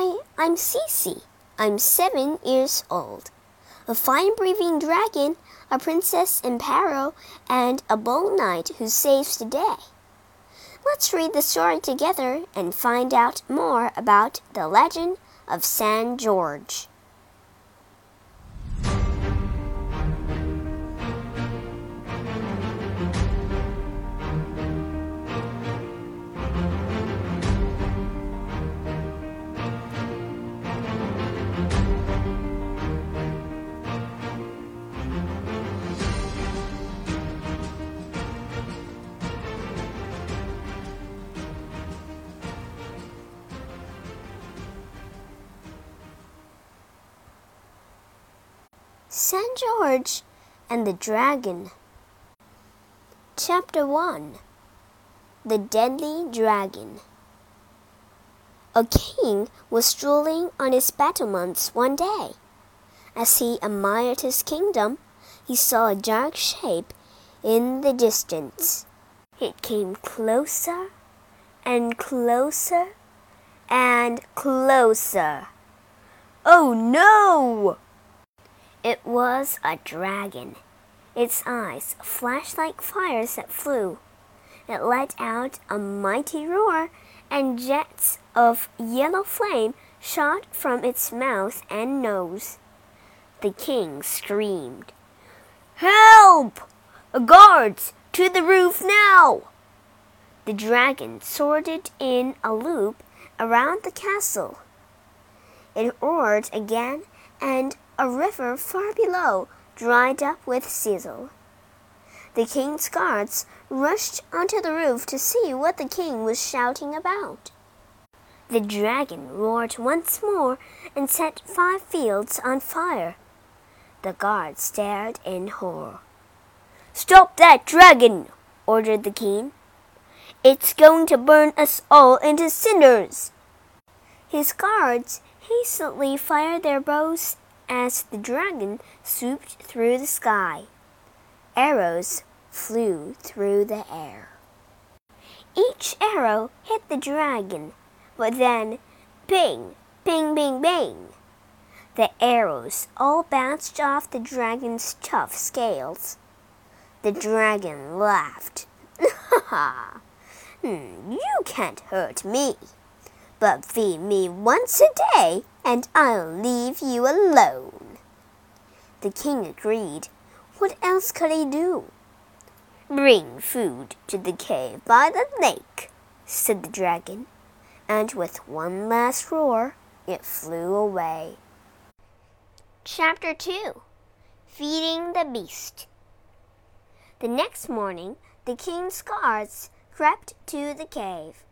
Hi, I'm Cece. I'm seven years old. A fine breathing dragon, a princess in peril, and a bold knight who saves the day. Let's read the story together and find out more about the legend of Saint George. Saint George and the Dragon. Chapter 1 The Deadly Dragon. A king was strolling on his battlements one day. As he admired his kingdom, he saw a dark shape in the distance. It came closer and closer and closer. Oh no! It was a dragon. Its eyes flashed like fires that flew. It let out a mighty roar, and jets of yellow flame shot from its mouth and nose. The king screamed, Help! Guards, to the roof now! The dragon soared in a loop around the castle. It roared again, and a river far below dried up with sizzle. The king's guards rushed onto the roof to see what the king was shouting about. The dragon roared once more and set five fields on fire. The guards stared in horror. Stop that dragon! ordered the king. It's going to burn us all into cinders. His guards hastily fired their bows as the dragon swooped through the sky. Arrows flew through the air. Each arrow hit the dragon, but then, ping, ping, ping, ping. The arrows all bounced off the dragon's tough scales. The dragon laughed. Ha ha! Hmm, you can't hurt me. But feed me once a day, and I'll leave you alone. The king agreed. What else could he do? Bring food to the cave by the lake, said the dragon, and with one last roar, it flew away. Chapter 2 Feeding the Beast The next morning, the king's guards crept to the cave.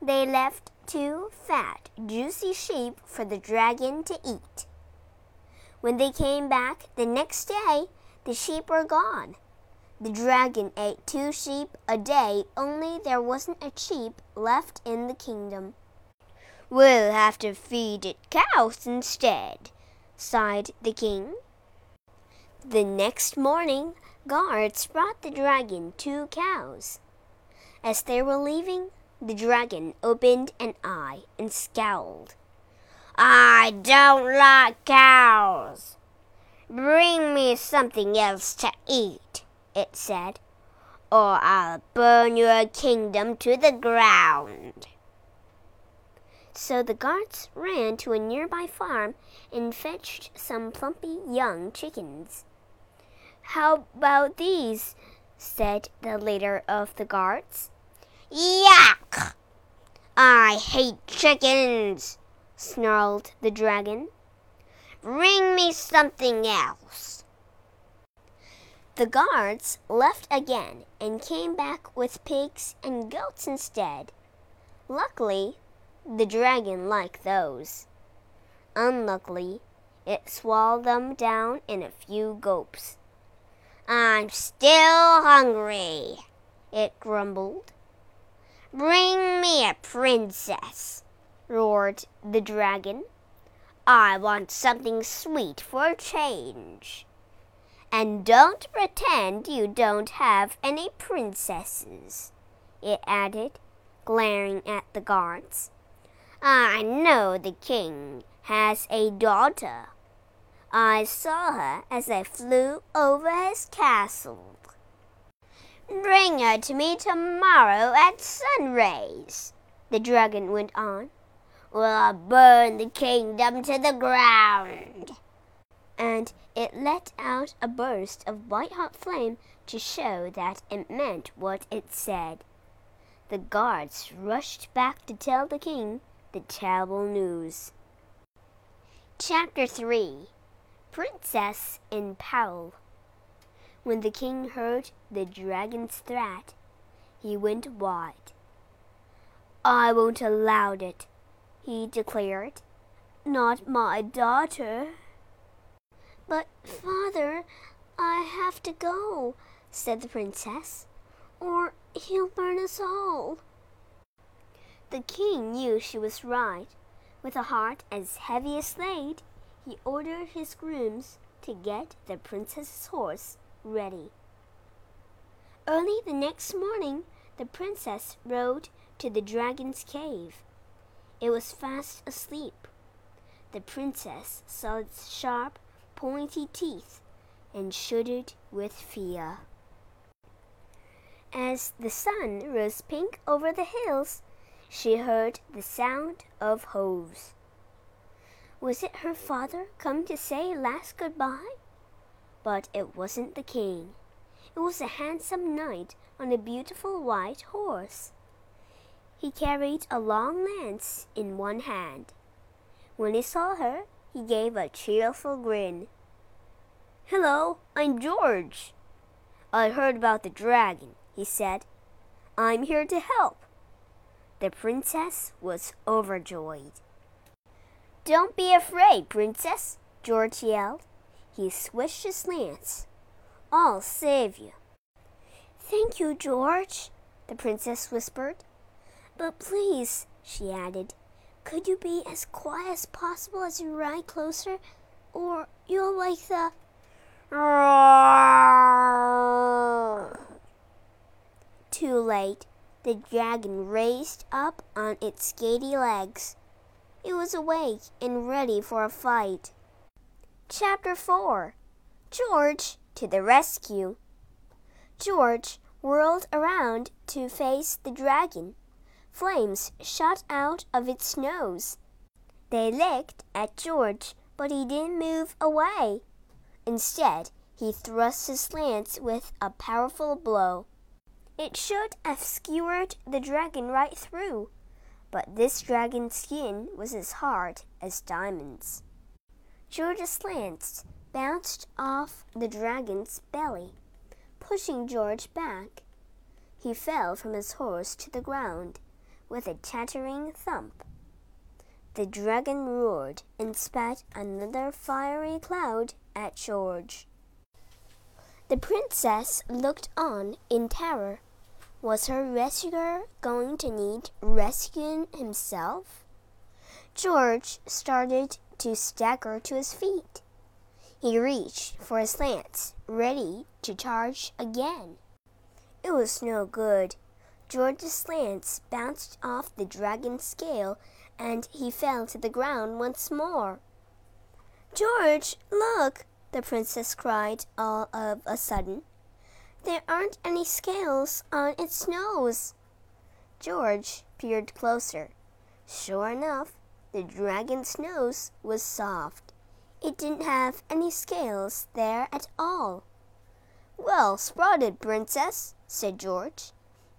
They left two fat, juicy sheep for the dragon to eat. When they came back the next day, the sheep were gone. The dragon ate two sheep a day, only there wasn't a sheep left in the kingdom. We'll have to feed it cows instead, sighed the king. The next morning, guards brought the dragon two cows. As they were leaving, the dragon opened an eye and scowled. I don't like cows. Bring me something else to eat, it said, or I'll burn your kingdom to the ground. So the guards ran to a nearby farm and fetched some plumpy young chickens. How about these? said the leader of the guards. Yuck! I hate chickens, snarled the dragon. Bring me something else. The guards left again and came back with pigs and goats instead. Luckily, the dragon liked those. Unluckily, it swallowed them down in a few gulps. I'm still hungry, it grumbled. Bring me a princess, roared the dragon. I want something sweet for a change. And don't pretend you don't have any princesses, it added, glaring at the guards. I know the king has a daughter. I saw her as I flew over his castle. Bring her to me tomorrow at sunrise, the dragon went on, or I'll burn the kingdom to the ground. And it let out a burst of white hot flame to show that it meant what it said. The guards rushed back to tell the king the terrible news. Chapter 3 Princess in Peril when the king heard the dragon's threat, he went white. I won't allow it, he declared. Not my daughter. But, father, I have to go, said the princess, or he'll burn us all. The king knew she was right. With a heart as heavy as lead, he ordered his grooms to get the princess's horse ready. Early the next morning, the princess rode to the dragon's cave. It was fast asleep. The princess saw its sharp, pointy teeth and shuddered with fear. As the sun rose pink over the hills, she heard the sound of hoofs. Was it her father come to say last goodbye? But it wasn't the king. It was a handsome knight on a beautiful white horse. He carried a long lance in one hand. When he saw her, he gave a cheerful grin. Hello, I'm George. I heard about the dragon, he said. I'm here to help. The princess was overjoyed. Don't be afraid, princess, George yelled. He swished his lance. I'll save you. Thank you, George, the princess whispered. But please, she added, could you be as quiet as possible as you ride closer, or you'll like the. Too late. The dragon raised up on its scaly legs. It was awake and ready for a fight. Chapter 4 George to the Rescue. George whirled around to face the dragon. Flames shot out of its nose. They licked at George, but he didn't move away. Instead, he thrust his lance with a powerful blow. It should have skewered the dragon right through, but this dragon's skin was as hard as diamonds. George's lance bounced off the dragon's belly, pushing George back. He fell from his horse to the ground with a chattering thump. The dragon roared and spat another fiery cloud at George. The princess looked on in terror. Was her rescuer going to need rescuing himself? George started to stagger to his feet. He reached for his lance, ready to charge again. It was no good. George's lance bounced off the dragon's scale and he fell to the ground once more. George, look! the princess cried all of a sudden. There aren't any scales on its nose. George peered closer. Sure enough, the dragon's nose was soft. It didn't have any scales there at all. Well spotted, Princess, said George.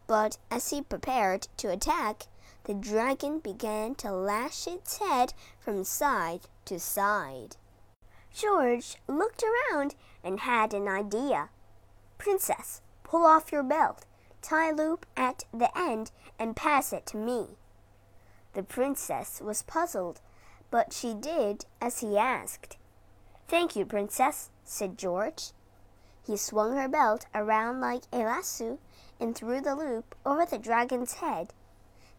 But as he prepared to attack, the dragon began to lash its head from side to side. George looked around and had an idea. Princess, pull off your belt, tie a loop at the end, and pass it to me. The princess was puzzled, but she did as he asked. Thank you, princess, said George. He swung her belt around like a lasso and threw the loop over the dragon's head.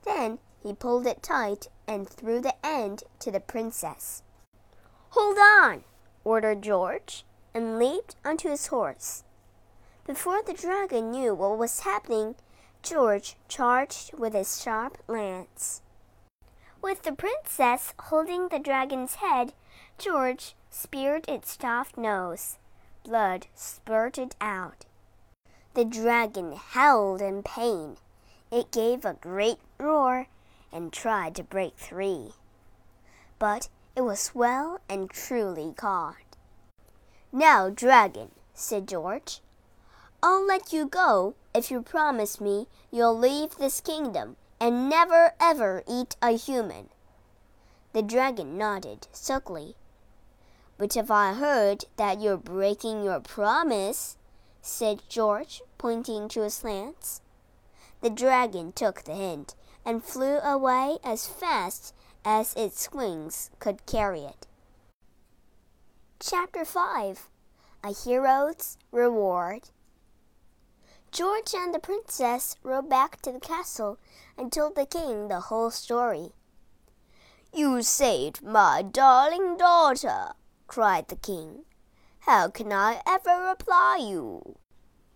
Then he pulled it tight and threw the end to the princess. Hold on, ordered George, and leaped onto his horse. Before the dragon knew what was happening, George charged with his sharp lance. With the princess holding the dragon's head, George speared its stuffed nose. Blood spurted out. The dragon howled in pain. It gave a great roar and tried to break free. But it was well and truly caught. Now, dragon, said George, I'll let you go if you promise me you'll leave this kingdom and never ever eat a human. The dragon nodded sulkily. But if I heard that you're breaking your promise, said George, pointing to his lance. The dragon took the hint and flew away as fast as its wings could carry it. Chapter 5 A Hero's Reward George and the princess rode back to the castle and told the king the whole story. You saved my darling daughter, cried the king. How can I ever reply you?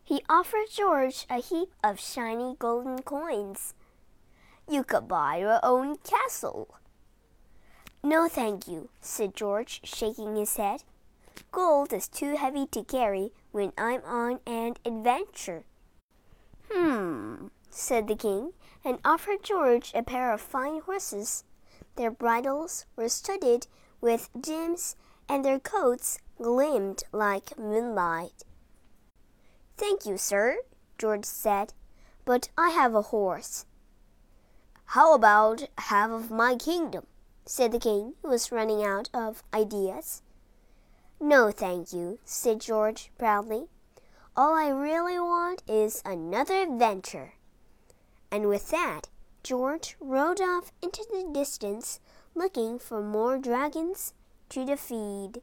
He offered George a heap of shiny golden coins. You could buy your own castle. No, thank you, said George, shaking his head. Gold is too heavy to carry when I'm on an adventure. Hmm, said the king, and offered George a pair of fine horses. Their bridles were studded with gems, and their coats gleamed like moonlight. Thank you, sir, George said, but I have a horse. How about half of my kingdom? said the king, who was running out of ideas. No, thank you, said George proudly. All I really want is another adventure. And with that, George rode off into the distance looking for more dragons to defeat.